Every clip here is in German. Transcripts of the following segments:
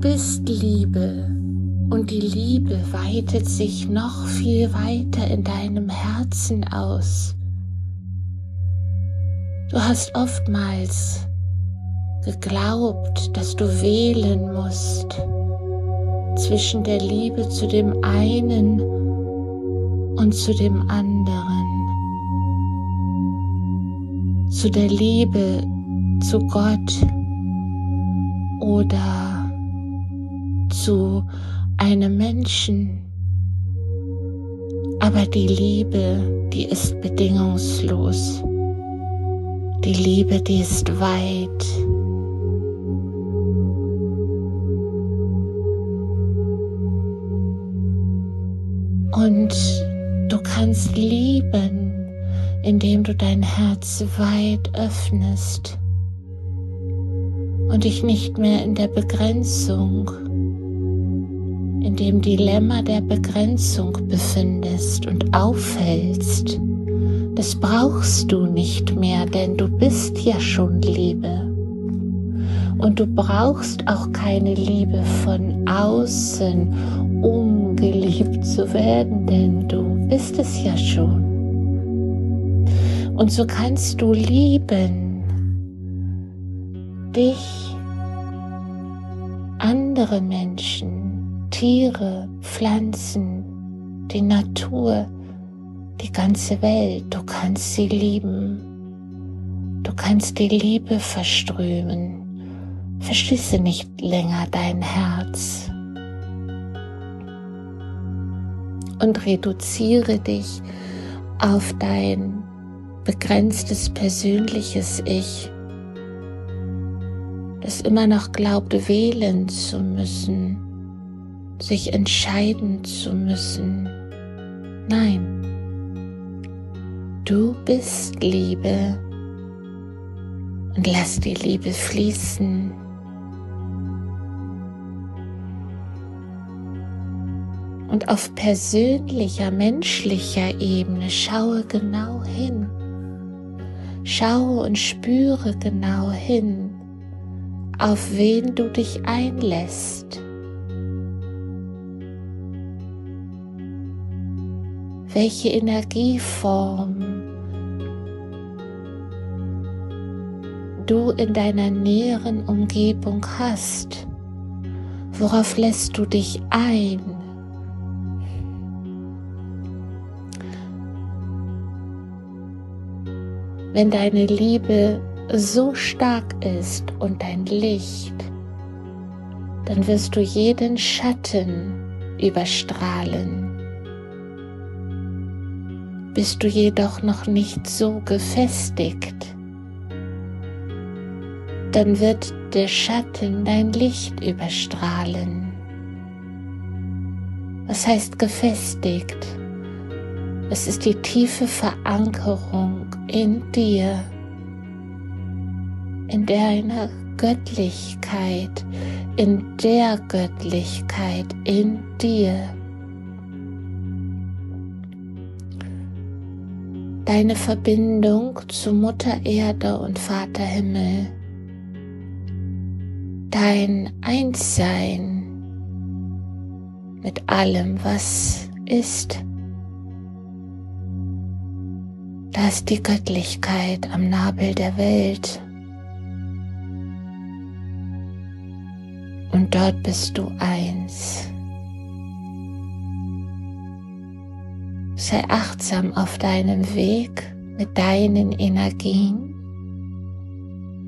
bist Liebe und die Liebe weitet sich noch viel weiter in deinem Herzen aus. Du hast oftmals geglaubt, dass du wählen musst zwischen der Liebe zu dem einen und zu dem anderen, zu der Liebe zu Gott oder zu einem Menschen. Aber die Liebe, die ist bedingungslos. Die Liebe, die ist weit. Und du kannst lieben, indem du dein Herz weit öffnest und dich nicht mehr in der Begrenzung in dem Dilemma der Begrenzung befindest und aufhältst, das brauchst du nicht mehr, denn du bist ja schon Liebe. Und du brauchst auch keine Liebe von außen, um geliebt zu werden, denn du bist es ja schon. Und so kannst du lieben, dich, andere Menschen, Tiere, Pflanzen, die Natur, die ganze Welt. Du kannst sie lieben. Du kannst die Liebe verströmen. Verschließe nicht länger dein Herz. Und reduziere dich auf dein begrenztes persönliches Ich, das immer noch glaubt, wählen zu müssen sich entscheiden zu müssen. Nein, du bist Liebe und lass die Liebe fließen. Und auf persönlicher, menschlicher Ebene schaue genau hin. Schaue und spüre genau hin, auf wen du dich einlässt. Welche Energieform du in deiner näheren Umgebung hast. Worauf lässt du dich ein? Wenn deine Liebe so stark ist und dein Licht, dann wirst du jeden Schatten überstrahlen. Bist du jedoch noch nicht so gefestigt, dann wird der Schatten dein Licht überstrahlen. Was heißt gefestigt? Es ist die tiefe Verankerung in dir, in deiner Göttlichkeit, in der Göttlichkeit in dir. Deine Verbindung zu Mutter Erde und Vater Himmel, dein Einssein mit allem, was ist. Da ist die Göttlichkeit am Nabel der Welt. Und dort bist du eins. Sei achtsam auf deinem Weg mit deinen Energien,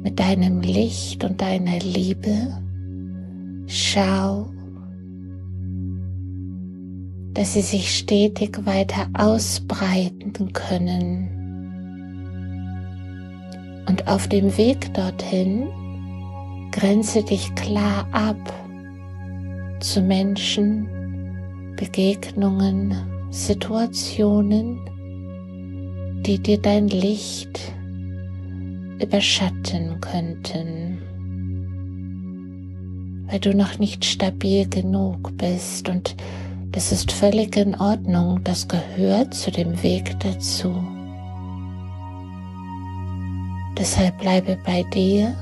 mit deinem Licht und deiner Liebe. Schau, dass sie sich stetig weiter ausbreiten können. Und auf dem Weg dorthin grenze dich klar ab zu Menschen, Begegnungen, Situationen, die dir dein Licht überschatten könnten, weil du noch nicht stabil genug bist. Und das ist völlig in Ordnung, das gehört zu dem Weg dazu. Deshalb bleibe bei dir,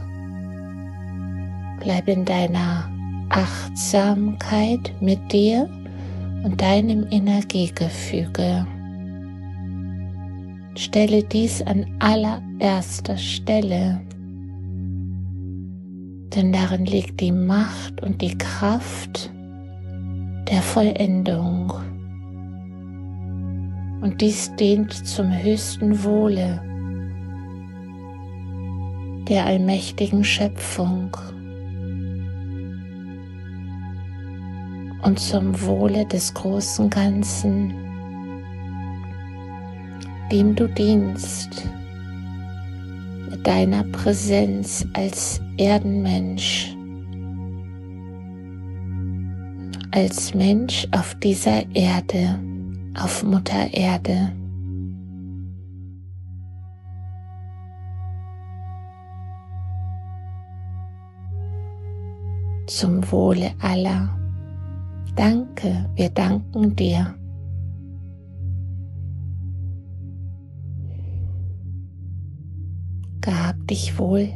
bleibe in deiner Achtsamkeit mit dir und deinem Energiegefüge. Stelle dies an allererster Stelle, denn darin liegt die Macht und die Kraft der Vollendung. Und dies dient zum höchsten Wohle der allmächtigen Schöpfung und zum Wohle des großen Ganzen, dem du dienst mit deiner Präsenz als Erdenmensch, als Mensch auf dieser Erde, auf Mutter Erde. zum Wohle aller. Danke, wir danken dir. Gab dich wohl.